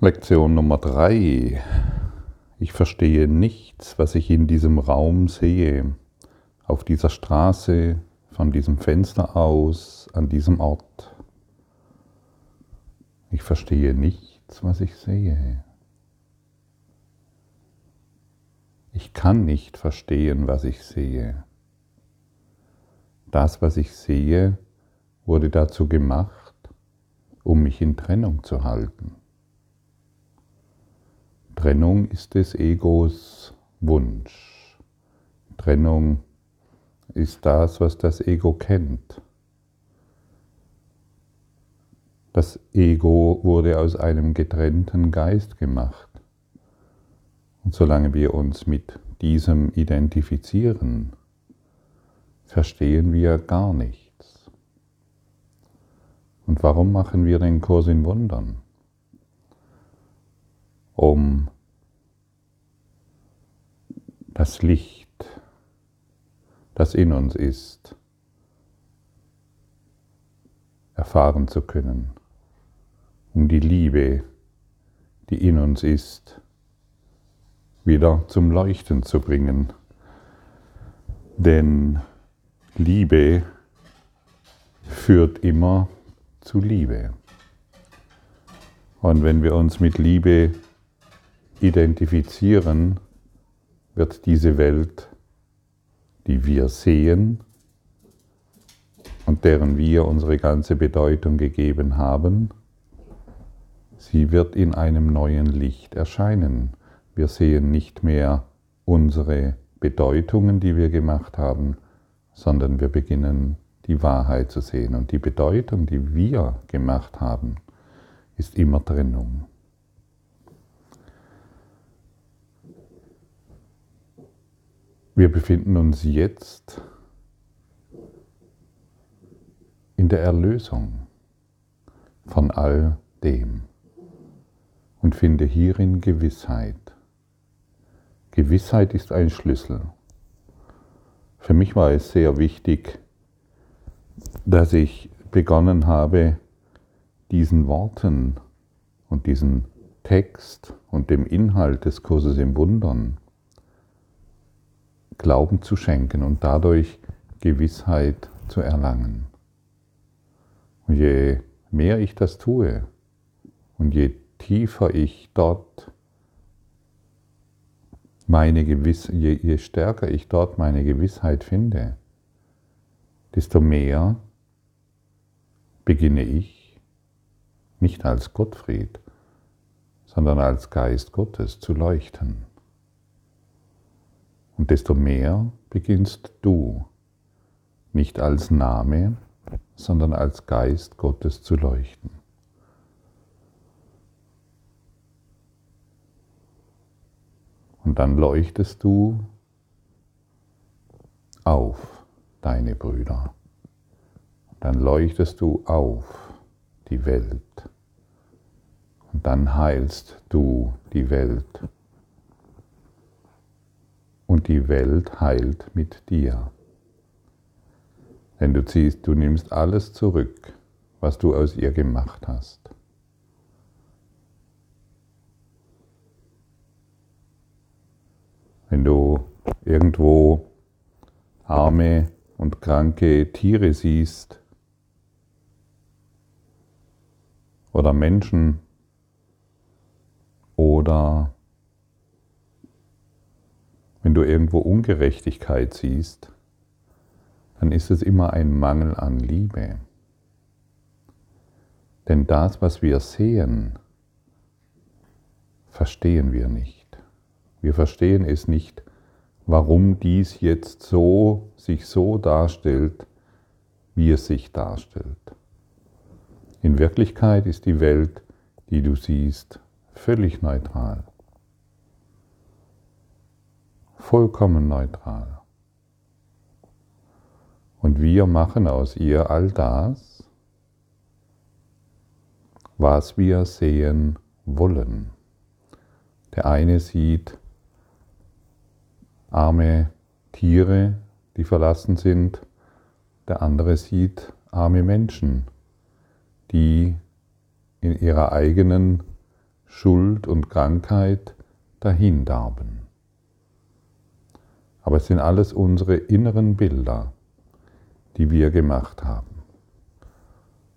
Lektion Nummer drei. Ich verstehe nichts, was ich in diesem Raum sehe, auf dieser Straße, von diesem Fenster aus, an diesem Ort. Ich verstehe nichts, was ich sehe. Ich kann nicht verstehen, was ich sehe. Das, was ich sehe, wurde dazu gemacht, um mich in Trennung zu halten. Trennung ist des Egos Wunsch. Trennung ist das, was das Ego kennt. Das Ego wurde aus einem getrennten Geist gemacht. Und solange wir uns mit diesem identifizieren, verstehen wir gar nichts. Und warum machen wir den Kurs in Wundern? Um das Licht, das in uns ist, erfahren zu können, um die Liebe, die in uns ist, wieder zum Leuchten zu bringen. Denn Liebe führt immer zu Liebe. Und wenn wir uns mit Liebe identifizieren, wird diese Welt, die wir sehen und deren wir unsere ganze Bedeutung gegeben haben, sie wird in einem neuen Licht erscheinen. Wir sehen nicht mehr unsere Bedeutungen, die wir gemacht haben, sondern wir beginnen die Wahrheit zu sehen. Und die Bedeutung, die wir gemacht haben, ist immer Trennung. Wir befinden uns jetzt in der Erlösung von all dem und finde hierin Gewissheit. Gewissheit ist ein Schlüssel. Für mich war es sehr wichtig, dass ich begonnen habe, diesen Worten und diesem Text und dem Inhalt des Kurses im Wundern Glauben zu schenken und dadurch Gewissheit zu erlangen. Und je mehr ich das tue und je tiefer ich dort meine Gewiss, je, je stärker ich dort meine Gewissheit finde, desto mehr beginne ich nicht als Gottfried, sondern als Geist Gottes zu leuchten. Und desto mehr beginnst du, nicht als Name, sondern als Geist Gottes zu leuchten. Und dann leuchtest du auf deine Brüder. Dann leuchtest du auf die Welt. Und dann heilst du die Welt und die Welt heilt mit dir. Denn du ziehst, du nimmst alles zurück, was du aus ihr gemacht hast. Wenn du irgendwo arme und kranke Tiere siehst oder Menschen oder wenn du irgendwo Ungerechtigkeit siehst, dann ist es immer ein Mangel an Liebe. Denn das, was wir sehen, verstehen wir nicht. Wir verstehen es nicht, warum dies jetzt so sich so darstellt, wie es sich darstellt. In Wirklichkeit ist die Welt, die du siehst, völlig neutral vollkommen neutral. Und wir machen aus ihr all das, was wir sehen wollen. Der eine sieht arme Tiere, die verlassen sind, der andere sieht arme Menschen, die in ihrer eigenen Schuld und Krankheit dahindarben. Aber es sind alles unsere inneren Bilder, die wir gemacht haben.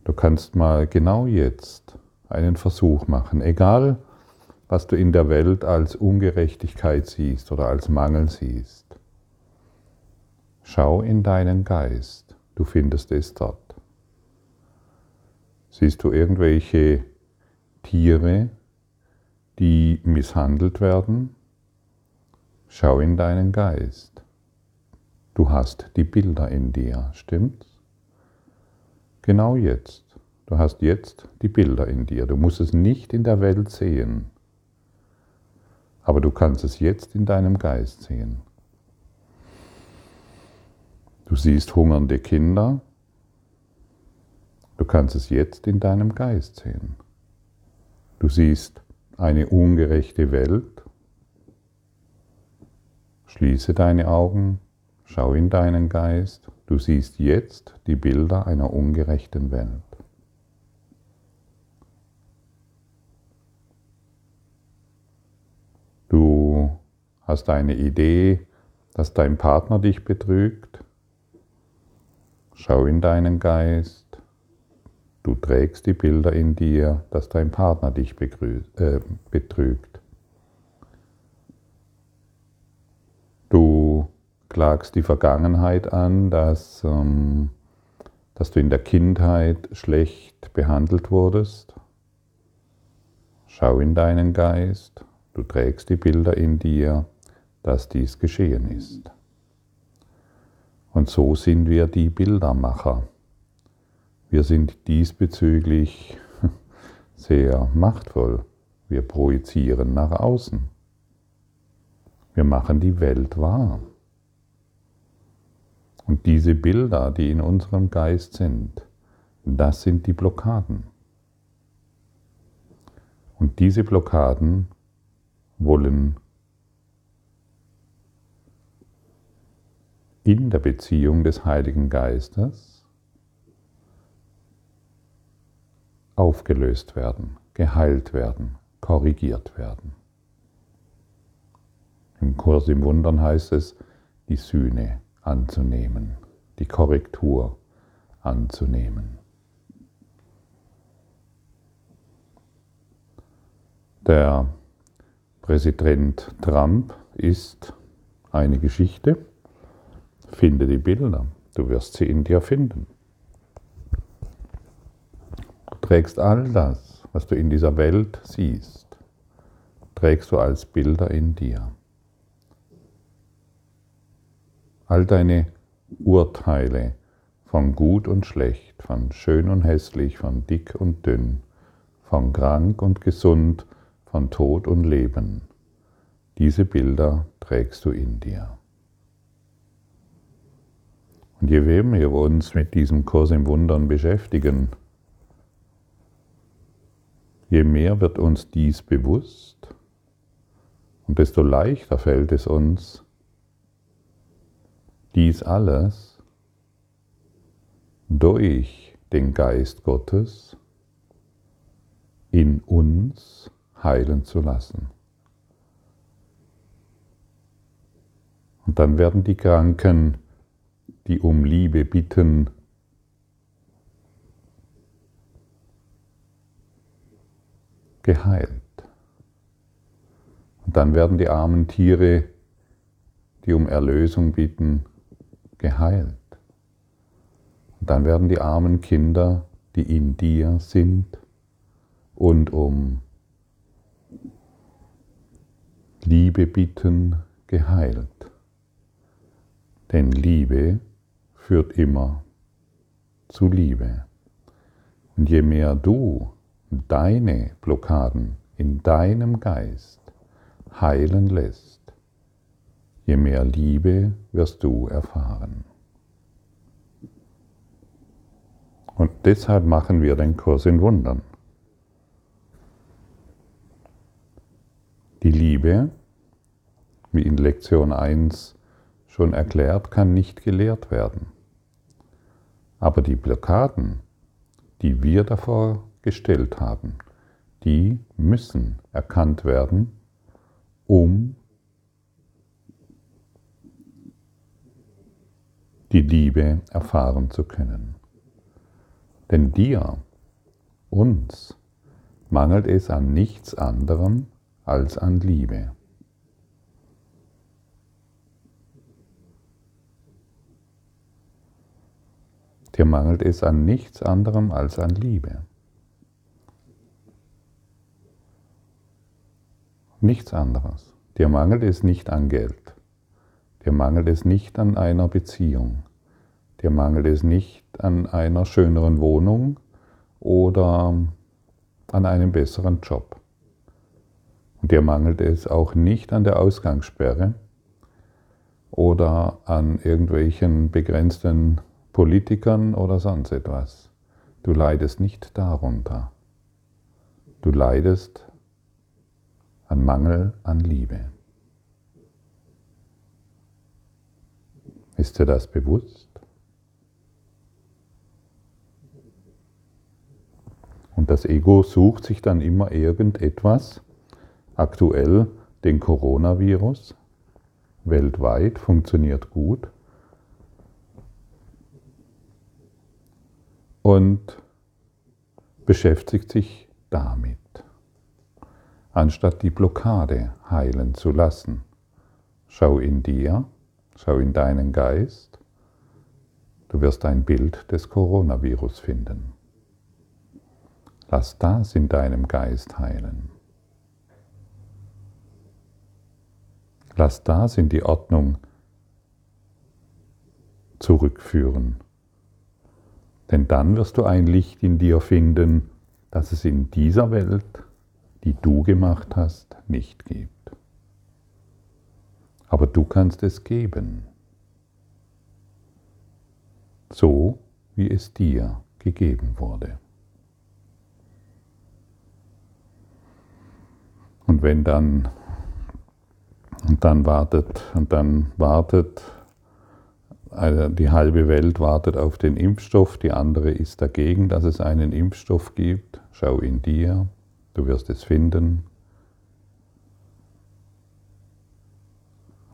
Du kannst mal genau jetzt einen Versuch machen, egal was du in der Welt als Ungerechtigkeit siehst oder als Mangel siehst. Schau in deinen Geist, du findest es dort. Siehst du irgendwelche Tiere, die misshandelt werden? Schau in deinen Geist. Du hast die Bilder in dir, stimmt's? Genau jetzt. Du hast jetzt die Bilder in dir. Du musst es nicht in der Welt sehen. Aber du kannst es jetzt in deinem Geist sehen. Du siehst hungernde Kinder. Du kannst es jetzt in deinem Geist sehen. Du siehst eine ungerechte Welt. Schließe deine Augen, schau in deinen Geist. Du siehst jetzt die Bilder einer ungerechten Welt. Du hast eine Idee, dass dein Partner dich betrügt. Schau in deinen Geist. Du trägst die Bilder in dir, dass dein Partner dich äh, betrügt. Du klagst die Vergangenheit an, dass, ähm, dass du in der Kindheit schlecht behandelt wurdest. Schau in deinen Geist. Du trägst die Bilder in dir, dass dies geschehen ist. Und so sind wir die Bildermacher. Wir sind diesbezüglich sehr machtvoll. Wir projizieren nach außen. Wir machen die Welt wahr. Und diese Bilder, die in unserem Geist sind, das sind die Blockaden. Und diese Blockaden wollen in der Beziehung des Heiligen Geistes aufgelöst werden, geheilt werden, korrigiert werden. Im Kurs im Wundern heißt es, die Sühne anzunehmen, die Korrektur anzunehmen. Der Präsident Trump ist eine Geschichte. Finde die Bilder, du wirst sie in dir finden. Du trägst all das, was du in dieser Welt siehst, trägst du als Bilder in dir. All deine Urteile von gut und schlecht, von schön und hässlich, von dick und dünn, von krank und gesund, von Tod und Leben. Diese Bilder trägst du in dir. Und je mehr wir uns mit diesem Kurs im Wundern beschäftigen, je mehr wird uns dies bewusst und desto leichter fällt es uns, dies alles durch den Geist Gottes in uns heilen zu lassen. Und dann werden die Kranken, die um Liebe bitten, geheilt. Und dann werden die armen Tiere, die um Erlösung bitten, geheilt. Und dann werden die armen Kinder, die in dir sind und um Liebe bitten, geheilt. Denn Liebe führt immer zu Liebe. Und je mehr du deine Blockaden in deinem Geist heilen lässt, je mehr Liebe wirst du erfahren. Und deshalb machen wir den Kurs in Wundern. Die Liebe, wie in Lektion 1 schon erklärt, kann nicht gelehrt werden. Aber die Blockaden, die wir davor gestellt haben, die müssen erkannt werden, um die Liebe erfahren zu können. Denn dir, uns, mangelt es an nichts anderem als an Liebe. Dir mangelt es an nichts anderem als an Liebe. Nichts anderes. Dir mangelt es nicht an Geld. Dir mangelt es nicht an einer Beziehung. Dir mangelt es nicht an einer schöneren Wohnung oder an einem besseren Job. Und dir mangelt es auch nicht an der Ausgangssperre oder an irgendwelchen begrenzten Politikern oder sonst etwas. Du leidest nicht darunter. Du leidest an Mangel an Liebe. Ist dir das bewusst? Und das Ego sucht sich dann immer irgendetwas, aktuell den Coronavirus, weltweit funktioniert gut, und beschäftigt sich damit, anstatt die Blockade heilen zu lassen. Schau in dir, schau in deinen Geist, du wirst ein Bild des Coronavirus finden. Lass das in deinem Geist heilen. Lass das in die Ordnung zurückführen. Denn dann wirst du ein Licht in dir finden, das es in dieser Welt, die du gemacht hast, nicht gibt. Aber du kannst es geben, so wie es dir gegeben wurde. Und wenn dann und dann wartet und dann wartet also die halbe Welt wartet auf den Impfstoff, die andere ist dagegen, dass es einen Impfstoff gibt. Schau in dir, du wirst es finden.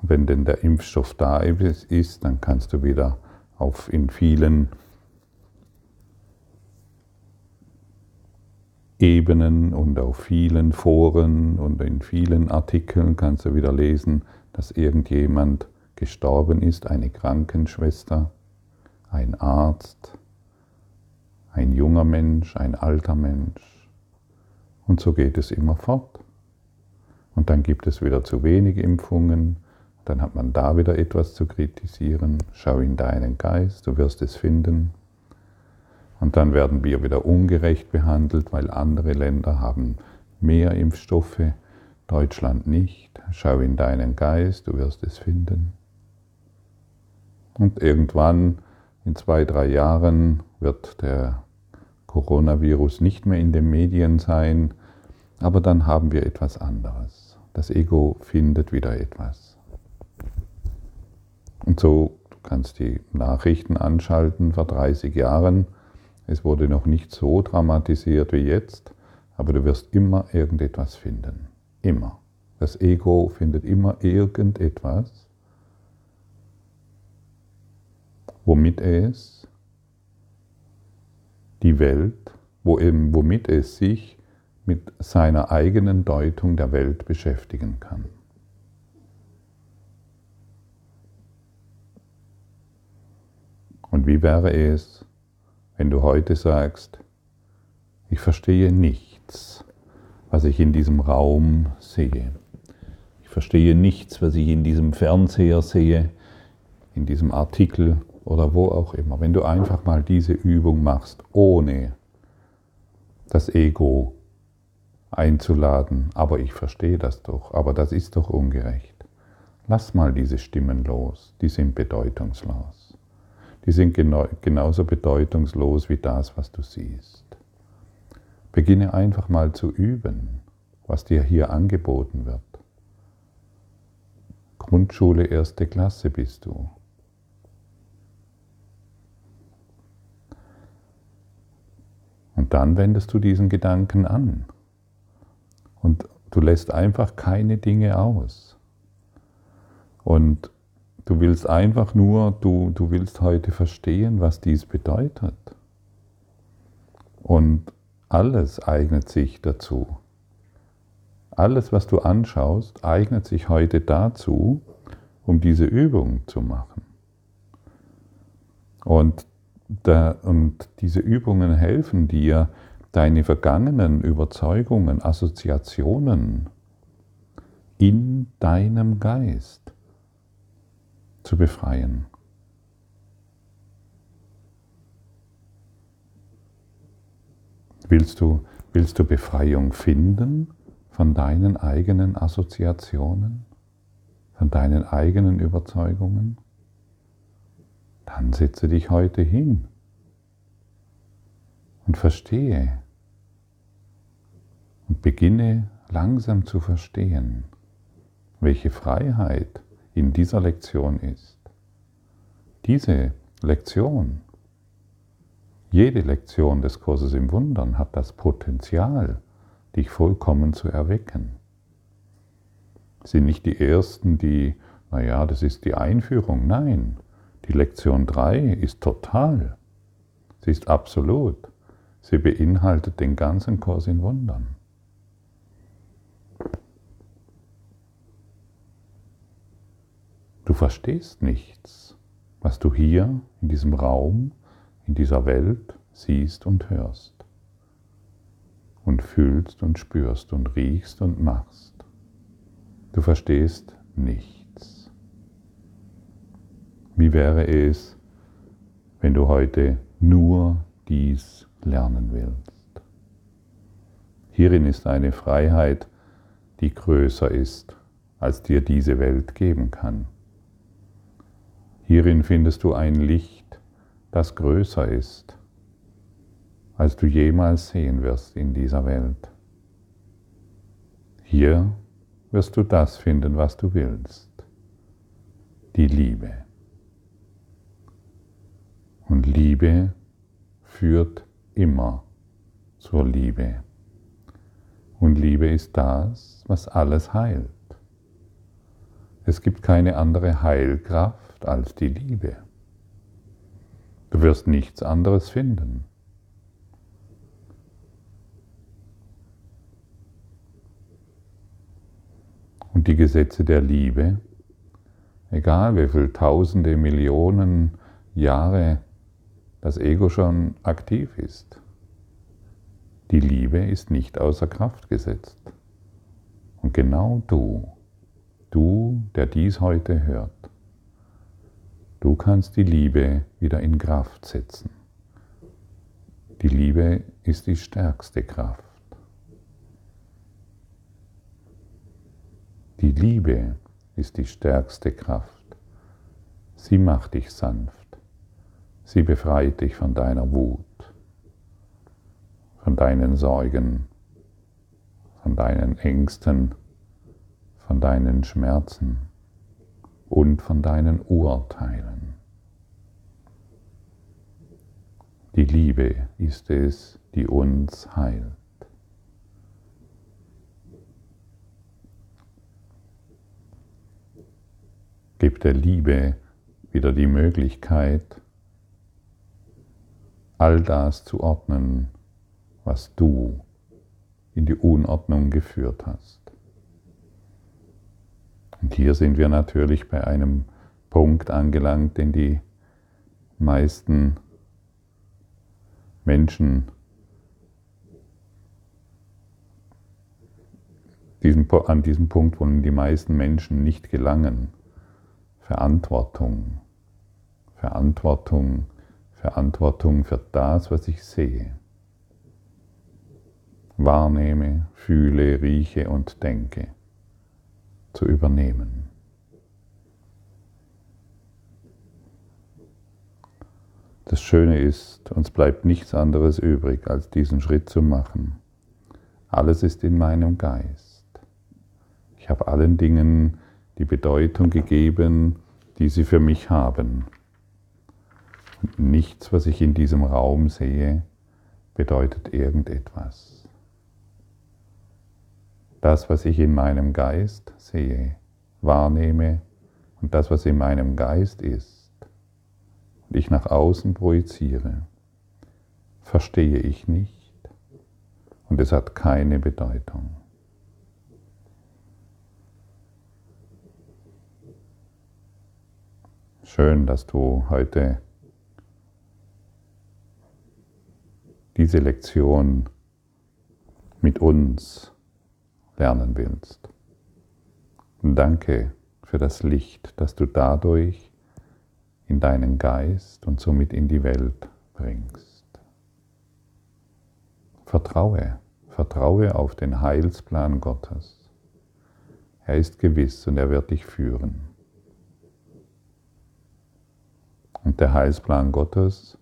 Wenn denn der Impfstoff da ist, dann kannst du wieder auf in vielen Ebenen und auf vielen Foren und in vielen Artikeln kannst du wieder lesen, dass irgendjemand gestorben ist, eine Krankenschwester, ein Arzt, ein junger Mensch, ein alter Mensch. Und so geht es immer fort. Und dann gibt es wieder zu wenig Impfungen, dann hat man da wieder etwas zu kritisieren. Schau in deinen Geist, du wirst es finden. Und dann werden wir wieder ungerecht behandelt, weil andere Länder haben mehr Impfstoffe, Deutschland nicht. Schau in deinen Geist, du wirst es finden. Und irgendwann, in zwei, drei Jahren, wird der Coronavirus nicht mehr in den Medien sein, aber dann haben wir etwas anderes. Das Ego findet wieder etwas. Und so, du kannst die Nachrichten anschalten vor 30 Jahren. Es wurde noch nicht so dramatisiert wie jetzt, aber du wirst immer irgendetwas finden. Immer. Das Ego findet immer irgendetwas, womit es die Welt, womit es sich mit seiner eigenen Deutung der Welt beschäftigen kann. Und wie wäre es, wenn du heute sagst, ich verstehe nichts, was ich in diesem Raum sehe. Ich verstehe nichts, was ich in diesem Fernseher sehe, in diesem Artikel oder wo auch immer, wenn du einfach mal diese Übung machst, ohne das Ego einzuladen, aber ich verstehe das doch, aber das ist doch ungerecht. Lass mal diese Stimmen los, die sind bedeutungslos. Die sind genauso bedeutungslos wie das, was du siehst. Beginne einfach mal zu üben, was dir hier angeboten wird. Grundschule erste Klasse bist du. Und dann wendest du diesen Gedanken an. Und du lässt einfach keine Dinge aus. Und du willst einfach nur, du, du willst heute verstehen, was dies bedeutet. Und alles eignet sich dazu. Alles, was du anschaust, eignet sich heute dazu, um diese Übung zu machen. Und, da, und diese Übungen helfen dir, deine vergangenen Überzeugungen, Assoziationen in deinem Geist zu befreien. Willst du, willst du Befreiung finden von deinen eigenen Assoziationen, von deinen eigenen Überzeugungen? Dann setze dich heute hin und verstehe und beginne langsam zu verstehen, welche Freiheit in dieser Lektion ist. Diese Lektion, jede Lektion des Kurses im Wundern hat das Potenzial, dich vollkommen zu erwecken. sind nicht die ersten, die, naja, das ist die Einführung. Nein, die Lektion 3 ist total. Sie ist absolut. Sie beinhaltet den ganzen Kurs in Wundern. Verstehst nichts, was du hier in diesem Raum, in dieser Welt siehst und hörst und fühlst und spürst und riechst und machst. Du verstehst nichts. Wie wäre es, wenn du heute nur dies lernen willst? Hierin ist eine Freiheit, die größer ist, als dir diese Welt geben kann. Hierin findest du ein Licht, das größer ist, als du jemals sehen wirst in dieser Welt. Hier wirst du das finden, was du willst, die Liebe. Und Liebe führt immer zur Liebe. Und Liebe ist das, was alles heilt. Es gibt keine andere Heilkraft, Kraft als die Liebe. Du wirst nichts anderes finden. Und die Gesetze der Liebe, egal wie viele tausende, Millionen Jahre das Ego schon aktiv ist, die Liebe ist nicht außer Kraft gesetzt. Und genau du, du, der dies heute hört, Du kannst die Liebe wieder in Kraft setzen. Die Liebe ist die stärkste Kraft. Die Liebe ist die stärkste Kraft. Sie macht dich sanft. Sie befreit dich von deiner Wut, von deinen Sorgen, von deinen Ängsten, von deinen Schmerzen und von deinen Urteilen. Die Liebe ist es, die uns heilt. Gib der Liebe wieder die Möglichkeit, all das zu ordnen, was du in die Unordnung geführt hast. Und hier sind wir natürlich bei einem Punkt angelangt, den die meisten Menschen diesen, an diesem Punkt wollen die meisten Menschen nicht gelangen. Verantwortung, Verantwortung, Verantwortung für das, was ich sehe, wahrnehme, fühle, rieche und denke zu übernehmen. Das Schöne ist, uns bleibt nichts anderes übrig, als diesen Schritt zu machen. Alles ist in meinem Geist. Ich habe allen Dingen die Bedeutung gegeben, die sie für mich haben. Und nichts, was ich in diesem Raum sehe, bedeutet irgendetwas. Das, was ich in meinem Geist sehe, wahrnehme und das, was in meinem Geist ist und ich nach außen projiziere, verstehe ich nicht und es hat keine Bedeutung. Schön, dass du heute diese Lektion mit uns lernen willst. Danke für das Licht, das du dadurch in deinen Geist und somit in die Welt bringst. Vertraue, vertraue auf den Heilsplan Gottes. Er ist gewiss und er wird dich führen. Und der Heilsplan Gottes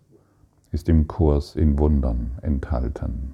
ist im Kurs in Wundern enthalten.